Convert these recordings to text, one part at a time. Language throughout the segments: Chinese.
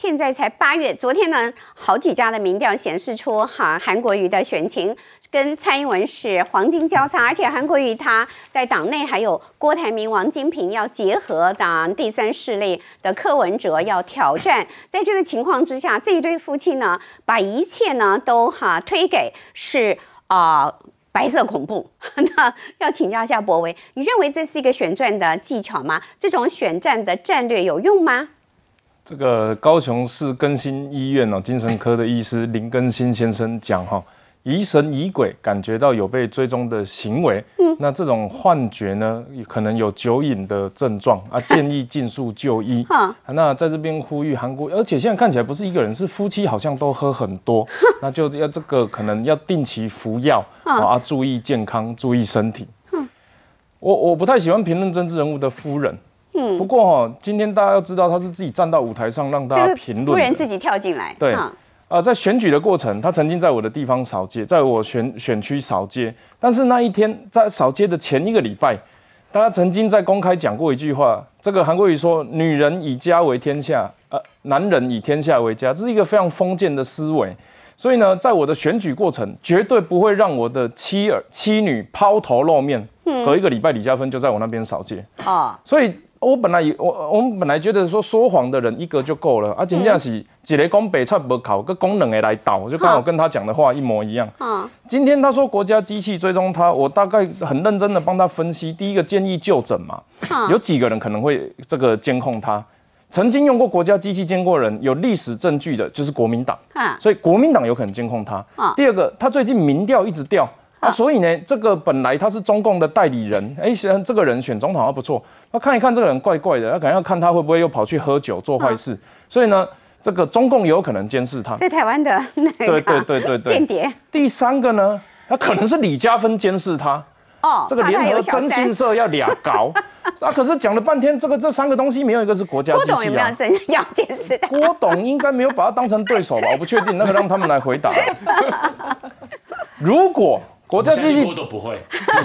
现在才八月，昨天呢，好几家的民调显示出哈韩国瑜的选情跟蔡英文是黄金交叉，而且韩国瑜他在党内还有郭台铭、王金平要结合党第三势力的柯文哲要挑战，在这个情况之下，这一对夫妻呢，把一切呢都哈推给是啊。白色恐怖，那要请教一下博维，你认为这是一个选战的技巧吗？这种选战的战略有用吗？这个高雄市更新医院哦，精神科的医师林更新先生讲哈。疑神疑鬼，感觉到有被追踪的行为，嗯，那这种幻觉呢，可能有酒瘾的症状啊，建议尽速就医。哈，那在这边呼吁韩国，而且现在看起来不是一个人，是夫妻，好像都喝很多，那就要这个可能要定期服药啊，注意健康，注意身体。我我不太喜欢评论政治人物的夫人，嗯，不过哈，今天大家要知道，他是自己站到舞台上让大家评论，夫人自己跳进来，对。啊，在选举的过程，他曾经在我的地方扫街，在我选选区扫街。但是那一天在扫街的前一个礼拜，大家曾经在公开讲过一句话：这个韩国瑜说，女人以家为天下，呃，男人以天下为家，这是一个非常封建的思维。所以呢，在我的选举过程，绝对不会让我的妻儿妻女抛头露面。隔一个礼拜，李嘉芬就在我那边扫街。啊，所以。我本来我我们本来觉得说说谎的人一个就够了啊，真正是一个讲北菜不考，个功能的来倒，就刚好跟他讲的话一模一样。嗯，今天他说国家机器追踪他，我大概很认真的帮他分析。第一个建议就诊嘛，有几个人可能会这个监控他？曾经用过国家机器监控人，有历史证据的就是国民党，所以国民党有可能监控他。第二个，他最近民调一直掉。啊，所以呢，这个本来他是中共的代理人，哎，这个人选总统还不错。那看一看这个人怪怪的，那可能要看他会不会又跑去喝酒做坏事。所以呢，这个中共有可能监视他。在台湾的 那个对对对对对间谍。第三个呢，他可能是李嘉芬监视他。哦。这个联合征信社要俩搞。啊，可是讲了半天，这个这三个东西没有一个是国家机器啊。郭董有没有真要监视他？郭董应该没有把他当成对手吧？我不确定，那个让他们来回答。如果。国家机器都不会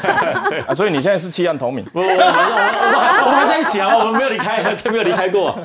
啊，所以你现在是弃暗投明。不，我我我们还在一起啊，我们没有离开，他 没有离开过。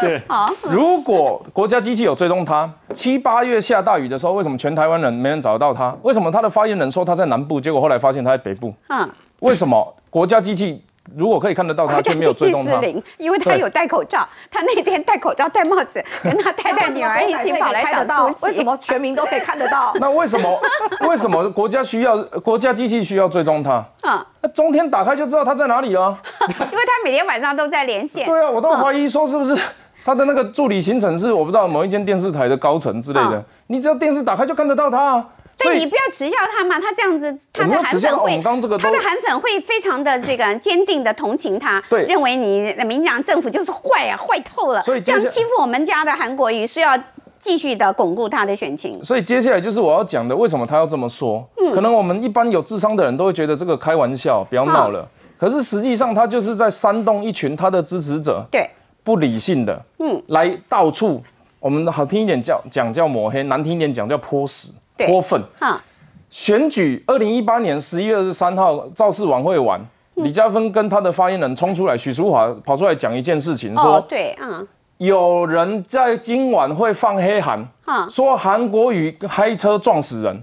对，好。如果国家机器有追踪他，七八月下大雨的时候，为什么全台湾人没人找得到他？为什么他的发言人说他在南部，结果后来发现他在北部？嗯，为什么国家机器？如果可以看得到他，却没有追踪他，因为他有戴口罩。他那天戴口罩、戴帽子，跟他太太女儿一起跑来找到。为什么全民都可以看得到？那为什么？为什么国家需要国家机器需要追踪他？啊，那中天打开就知道他在哪里啊。因为他每天晚上都在连线。对啊，我都怀疑说是不是他的那个助理行程是我不知道某一间电视台的高层之类的。你只要电视打开就看得到他。所以你不要耻笑他嘛，他这样子，他的韩粉会，他的韩粉会非常的这个坚定的同情他，对，认为你民进党政府就是坏啊，坏透了，所以这样欺负我们家的韩国瑜，是要继续的巩固他的选情。所以接下来就是我要讲的，为什么他要这么说？嗯，可能我们一般有智商的人都会觉得这个开玩笑，不要闹了。可是实际上他就是在煽动一群他的支持者，对，不理性的，嗯，来到处，我们好听一点叫讲叫抹黑，难听一点讲叫泼屎。泼粪啊！选举二零一八年十一月二十三号造势晚会完，李嘉芬跟他的发言人冲出来，许淑华跑出来讲一件事情，说对，嗯，有人在今晚会放黑函，说韩国瑜开车撞死人，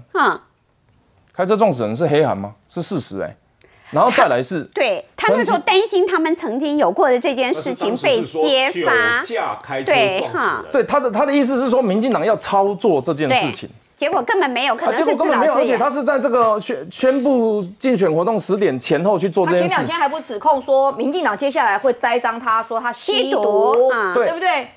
开车撞死人是黑函吗？是事实哎。然后再来是，对他那时候担心他们曾经有过的这件事情被揭发，对哈，对他的他的意思是说，民进党要操作这件事情。结果根本没有，可能是结果根本没有，而且他是在这个宣宣布竞选活动十点前后去做这件事。前两天还不指控说，民进党接下来会栽赃他说他吸毒，对不对？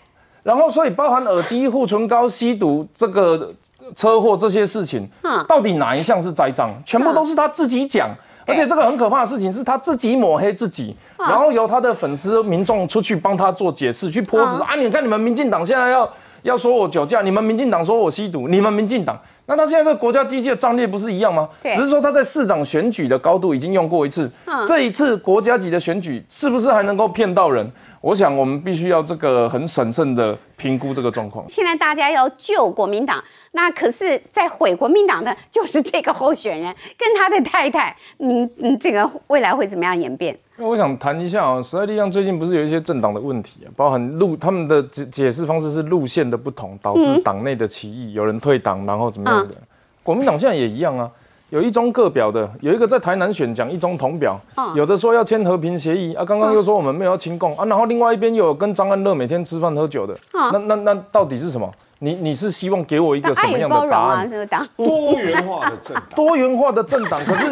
然后，所以包含耳机、护唇膏、吸毒这个车祸这些事情，到底哪一项是栽赃？全部都是他自己讲，而且这个很可怕的事情是他自己抹黑自己，然后由他的粉丝民众出去帮他做解释，去泼死啊！你看你们民进党现在要。要说我酒驾，你们民进党说我吸毒，你们民进党，那他现在这个国家机器的战略不是一样吗？只是说他在市长选举的高度已经用过一次，这一次国家级的选举是不是还能够骗到人？我想我们必须要这个很审慎的评估这个状况。现在大家要救国民党，那可是在毁国民党的就是这个候选人跟他的太太。你你这个未来会怎么样演变？那我想谈一下啊，时代力量最近不是有一些政党的问题啊，包含路他们的解解释方式是路线的不同，导致党内的歧义，有人退党，然后怎么样的？国民党现在也一样啊。有一中各表的，有一个在台南选讲一中同表，有的说要签和平协议啊，刚刚又说我们没有要清共啊，然后另外一边又有跟张安乐每天吃饭喝酒的，那那那到底是什么？你你是希望给我一个什么样的答案？多元化的政党，多元化的政党。可是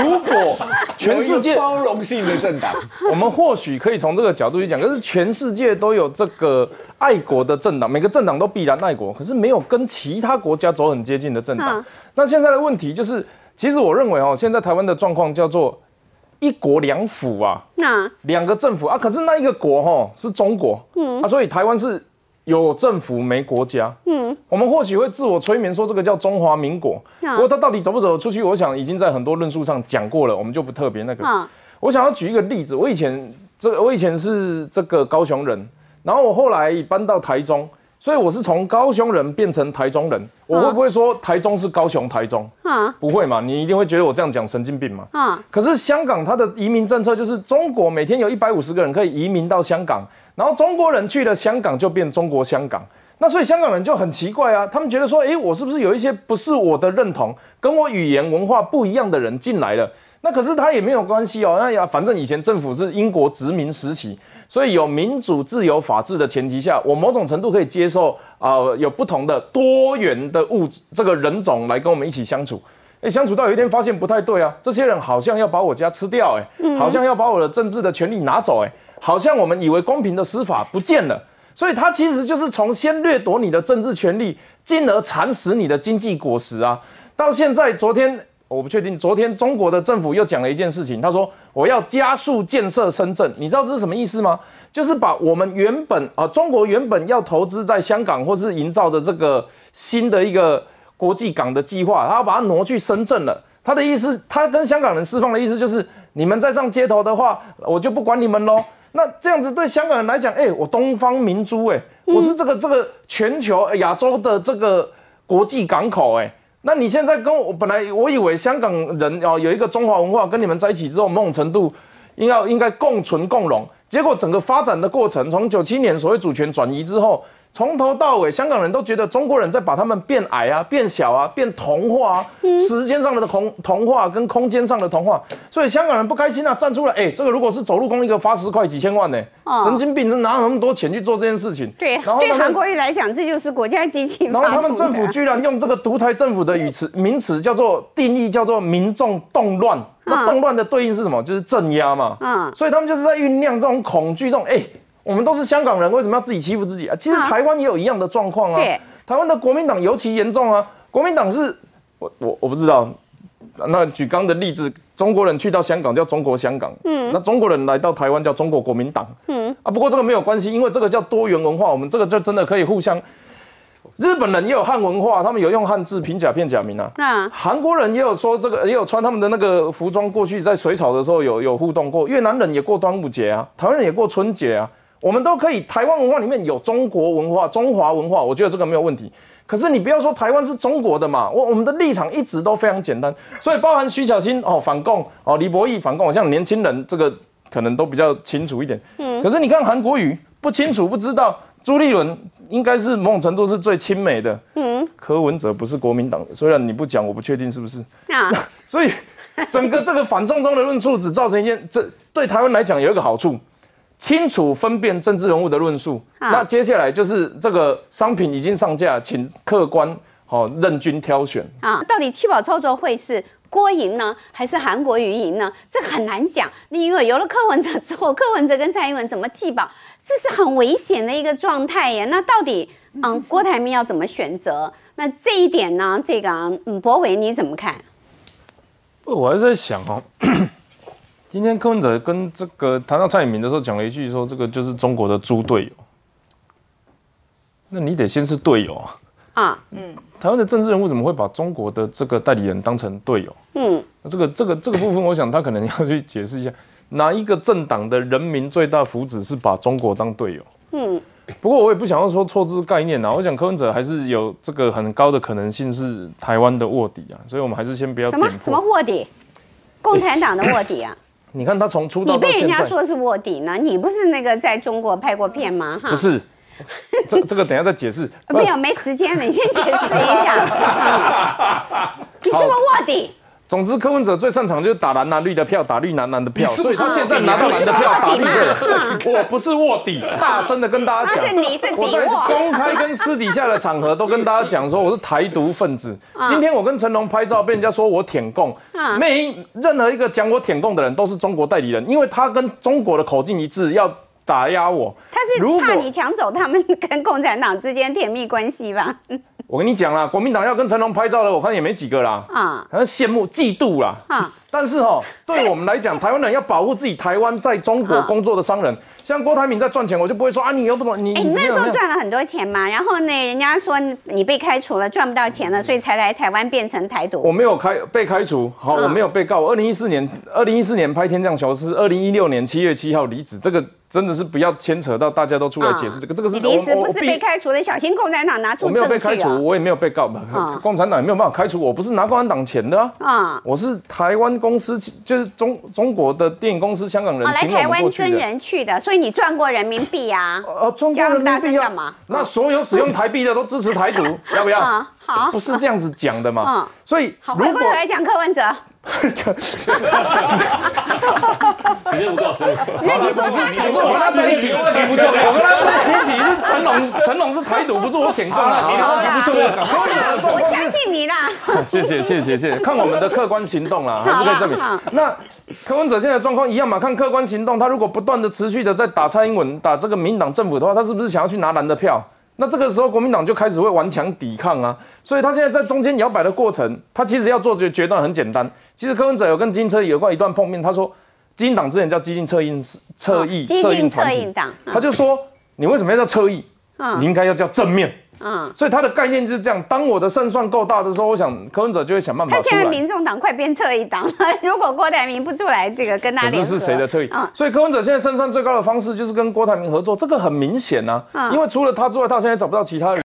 如果全世界包容性的政党，我们或许可以从这个角度去讲。可是全世界都有这个爱国的政党，每个政党都必然爱国，可是没有跟其他国家走很接近的政党。那现在的问题就是。其实我认为哦，现在台湾的状况叫做一国两府啊，那两个政府啊，可是那一个国哈是中国，嗯啊，所以台湾是有政府没国家，嗯，我们或许会自我催眠说这个叫中华民国，不过它到底走不走出去，我想已经在很多论述上讲过了，我们就不特别那个。我想要举一个例子，我以前这我以前是这个高雄人，然后我后来搬到台中。所以我是从高雄人变成台中人，我会不会说台中是高雄台中？啊，不会嘛？你一定会觉得我这样讲神经病嘛？啊，可是香港它的移民政策就是中国每天有一百五十个人可以移民到香港，然后中国人去了香港就变中国香港，那所以香港人就很奇怪啊，他们觉得说，哎，我是不是有一些不是我的认同，跟我语言文化不一样的人进来了？那可是他也没有关系哦，那呀，反正以前政府是英国殖民时期。所以有民主、自由、法治的前提下，我某种程度可以接受啊，有不同的多元的物质这个人种来跟我们一起相处。哎，相处到有一天发现不太对啊，这些人好像要把我家吃掉，哎，好像要把我的政治的权利拿走，哎，好像我们以为公平的司法不见了。所以他其实就是从先掠夺你的政治权利，进而蚕食你的经济果实啊。到现在，昨天我不确定，昨天中国的政府又讲了一件事情，他说。我要加速建设深圳，你知道这是什么意思吗？就是把我们原本啊，中国原本要投资在香港或是营造的这个新的一个国际港的计划，他要把它挪去深圳了。他的意思，他跟香港人释放的意思就是，你们再上街头的话，我就不管你们喽。那这样子对香港人来讲，哎，我东方明珠，哎，我是这个这个全球亚洲的这个国际港口，哎。那你现在跟我本来我以为香港人哦有一个中华文化，跟你们在一起之后，某种程度应该应该共存共荣。结果整个发展的过程，从九七年所谓主权转移之后。从头到尾，香港人都觉得中国人在把他们变矮啊、变小啊、变童化啊，时间上的童童话跟空间上的童化，所以香港人不开心啊，站出来，哎，这个如果是走路工一个发十块几千万呢，神经病，哪有那么多钱去做这件事情？对，然后对韩国瑜来讲，这就是国家机器。然后他们政府居然用这个独裁政府的语词名词叫做定义，叫做民众动乱。那动乱的对应是什么？就是镇压嘛。嗯，所以他们就是在酝酿这种恐惧，这种哎。我们都是香港人，为什么要自己欺负自己啊？其实台湾也有一样的状况啊。台湾的国民党尤其严重啊。国民党是，我我我不知道。那举刚的例子，中国人去到香港叫中国香港，嗯，那中国人来到台湾叫中国国民党，嗯啊。不过这个没有关系，因为这个叫多元文化，我们这个就真的可以互相。日本人也有汉文化，他们有用汉字拼假片假名啊。啊。韩国人也有说这个，也有穿他们的那个服装过去在水草的时候有有互动过。越南人也过端午节啊，台湾人也过春节啊。我们都可以，台湾文化里面有中国文化、中华文化，我觉得这个没有问题。可是你不要说台湾是中国的嘛，我我们的立场一直都非常简单。所以包含徐小新哦反共哦，李博义反共，像年轻人这个可能都比较清楚一点。嗯。可是你看韩国瑜不清楚不知道，朱立伦应该是某种程度是最亲美的。嗯。柯文哲不是国民党的，虽然你不讲，我不确定是不是。啊。所以整个这个反送中的论述只造成一件，这对台湾来讲有一个好处。清楚分辨政治人物的论述，那接下来就是这个商品已经上架，请客官好任君挑选啊。到底七宝操作会是郭赢呢，还是韩国瑜赢呢？这个很难讲。因为有了柯文哲之后，柯文哲跟蔡英文怎么弃保，这是很危险的一个状态耶。那到底嗯，郭台铭要怎么选择？那这一点呢？这个嗯，博伟你怎么看？我还在想哦。今天柯文哲跟这个谈到蔡英文的时候，讲了一句说：“这个就是中国的猪队友。”那你得先是队友啊！啊，嗯，台湾的政治人物怎么会把中国的这个代理人当成队友？嗯，那这个这个这个部分，我想他可能要去解释一下。哪一个政党的人民最大福祉是把中国当队友？嗯，不过我也不想要说错字概念啊。我想柯文哲还是有这个很高的可能性是台湾的卧底啊，所以我们还是先不要什么什么卧底，共产党的卧底啊。你看他从出道你被人家说是卧底呢？你不是那个在中国拍过片吗？哈不是，这这个等下再解释。没有，没时间了，你先解释一下。你是不是卧底？总之，柯文哲最擅长就是打蓝蓝绿的票，打绿蓝蓝的票，所以他现在拿到蓝的票，打绿的。我不是卧底，大声的跟大家讲，是你是我在公开跟私底下的场合都跟大家讲说我是台独分子。今天我跟成龙拍照，被人家说我舔共，每任何一个讲我舔共的人都是中国代理人，因为他跟中国的口径一致，要打压我。他是怕你抢走他们跟共产党之间甜蜜关系吧？我跟你讲啦，国民党要跟成龙拍照的，我看也没几个啦。啊，好像羡慕、嫉妒啦。啊，但是哈，对我们来讲，台湾人要保护自己台湾在中国工作的商人，像郭台铭在赚钱，我就不会说啊，你又不懂你。哎，你那时候赚了很多钱嘛，然后呢，人家说你被开除了，赚不到钱了，所以才来台湾变成台独。我没有开被开除，好，我没有被告。二零一四年，二零一四年拍《天降球》是二零一六年七月七号离职，这个。真的是不要牵扯到大家都出来解释这个，这个是离职不是被开除的，小心共产党拿出我没有被开除，我也没有被告嘛。共产党也没有办法开除我，不是拿共产党钱的啊。我是台湾公司，就是中中国的电影公司，香港人来台湾真人去的，所以你赚过人民币啊？呃，赚过人民币干嘛？那所有使用台币的都支持台独，要不要？好，不是这样子讲的嘛。嗯，所以好，回过头来讲柯文哲。时间不够，时间不够。那你说他，你说我跟他在一起问题不重要。我跟他在一起是成龙，成龙是台独，不是我舔共啊。你的问题不重要，我相信你啦。谢谢谢谢谢谢，看我们的客观行动啦，还是可以证明。那柯文哲现在状况一样嘛？看客观行动，他如果不断的持续的在打蔡英文，打这个民党政府的话，他是不是想要去拿蓝的票？那这个时候，国民党就开始会顽强抵抗啊，所以他现在在中间摇摆的过程，他其实要做决决断很简单。其实柯文哲有跟金车有过一段碰面，他说，基金党之前叫基进策印策印策应团体，他就说，你为什么要叫策印？你应该要叫正面。嗯，所以他的概念就是这样。当我的胜算够大的时候，我想柯文哲就会想办法。他现在民众党快变侧一党了。如果郭台铭不出来，这个跟他联合，是谁的侧翼？所以柯文哲现在胜算最高的方式就是跟郭台铭合作，这个很明显啊。因为除了他之外，他现在找不到其他人。